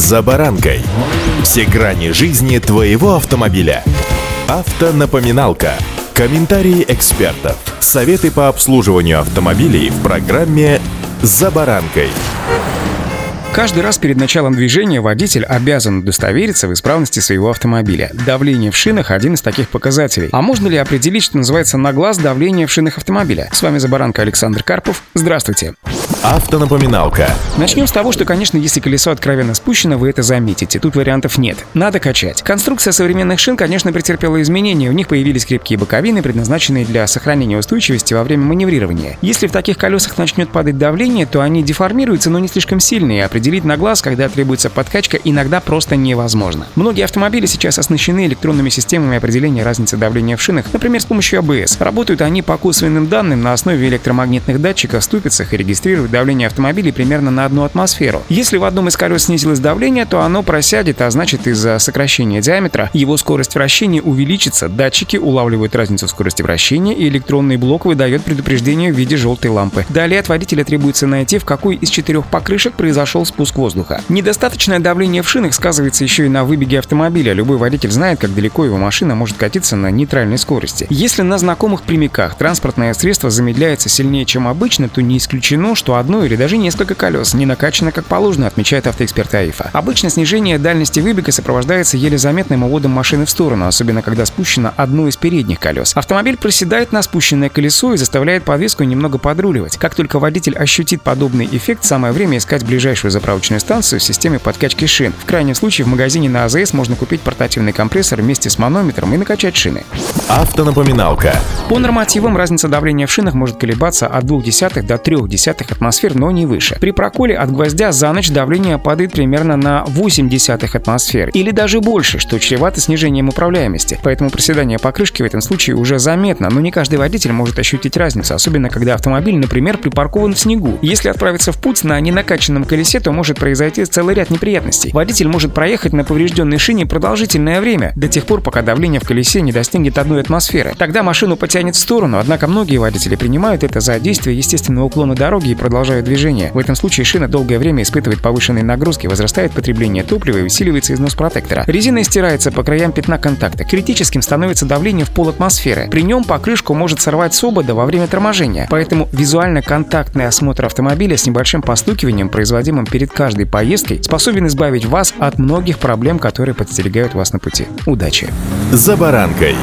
«За баранкой». Все грани жизни твоего автомобиля. Автонапоминалка. Комментарии экспертов. Советы по обслуживанию автомобилей в программе «За баранкой». Каждый раз перед началом движения водитель обязан удостовериться в исправности своего автомобиля. Давление в шинах – один из таких показателей. А можно ли определить, что называется на глаз давление в шинах автомобиля? С вами Забаранка Александр Карпов. Здравствуйте. Автонапоминалка. Начнем с того, что, конечно, если колесо откровенно спущено, вы это заметите. Тут вариантов нет. Надо качать. Конструкция современных шин, конечно, претерпела изменения. У них появились крепкие боковины, предназначенные для сохранения устойчивости во время маневрирования. Если в таких колесах начнет падать давление, то они деформируются, но не слишком сильные. Определить на глаз, когда требуется подкачка, иногда просто невозможно. Многие автомобили сейчас оснащены электронными системами определения разницы давления в шинах, например, с помощью АБС. Работают они по косвенным данным на основе электромагнитных датчиков ступицах и регистрируют давление автомобиля примерно на одну атмосферу. Если в одном из колес снизилось давление, то оно просядет, а значит из-за сокращения диаметра его скорость вращения увеличится, датчики улавливают разницу в скорости вращения и электронный блок выдает предупреждение в виде желтой лампы. Далее от водителя требуется найти, в какой из четырех покрышек произошел спуск воздуха. Недостаточное давление в шинах сказывается еще и на выбеге автомобиля. Любой водитель знает, как далеко его машина может катиться на нейтральной скорости. Если на знакомых прямиках транспортное средство замедляется сильнее, чем обычно, то не исключено, что одно или даже несколько колес не накачано как положено, отмечает автоэксперт АИФа. Обычно снижение дальности выбега сопровождается еле заметным уводом машины в сторону, особенно когда спущено одно из передних колес. Автомобиль проседает на спущенное колесо и заставляет подвеску немного подруливать. Как только водитель ощутит подобный эффект, самое время искать ближайшую заправочную станцию в системе подкачки шин. В крайнем случае в магазине на АЗС можно купить портативный компрессор вместе с манометром и накачать шины. Автонапоминалка. По нормативам разница давления в шинах может колебаться от 0,2 до 0,3 атмосфер, но не выше. При проколе от гвоздя за ночь давление падает примерно на 0,8 атмосфер или даже больше, что чревато снижением управляемости. Поэтому проседание покрышки в этом случае уже заметно, но не каждый водитель может ощутить разницу, особенно когда автомобиль, например, припаркован в снегу. Если отправиться в путь на ненакачанном колесе, то может произойти целый ряд неприятностей. Водитель может проехать на поврежденной шине продолжительное время, до тех пор, пока давление в колесе не достигнет одной атмосферы. Тогда машину потянет в сторону, однако многие водители принимают это за действие естественного уклона дороги и продолжают движение. В этом случае шина долгое время испытывает повышенные нагрузки, возрастает потребление топлива и усиливается износ протектора. Резина стирается по краям пятна контакта. Критическим становится давление в пол атмосферы. При нем покрышку может сорвать с обода во время торможения. Поэтому визуально-контактный осмотр автомобиля с небольшим постукиванием, производимым перед каждой поездкой, способен избавить вас от многих проблем, которые подстерегают вас на пути. Удачи! «За баранкой».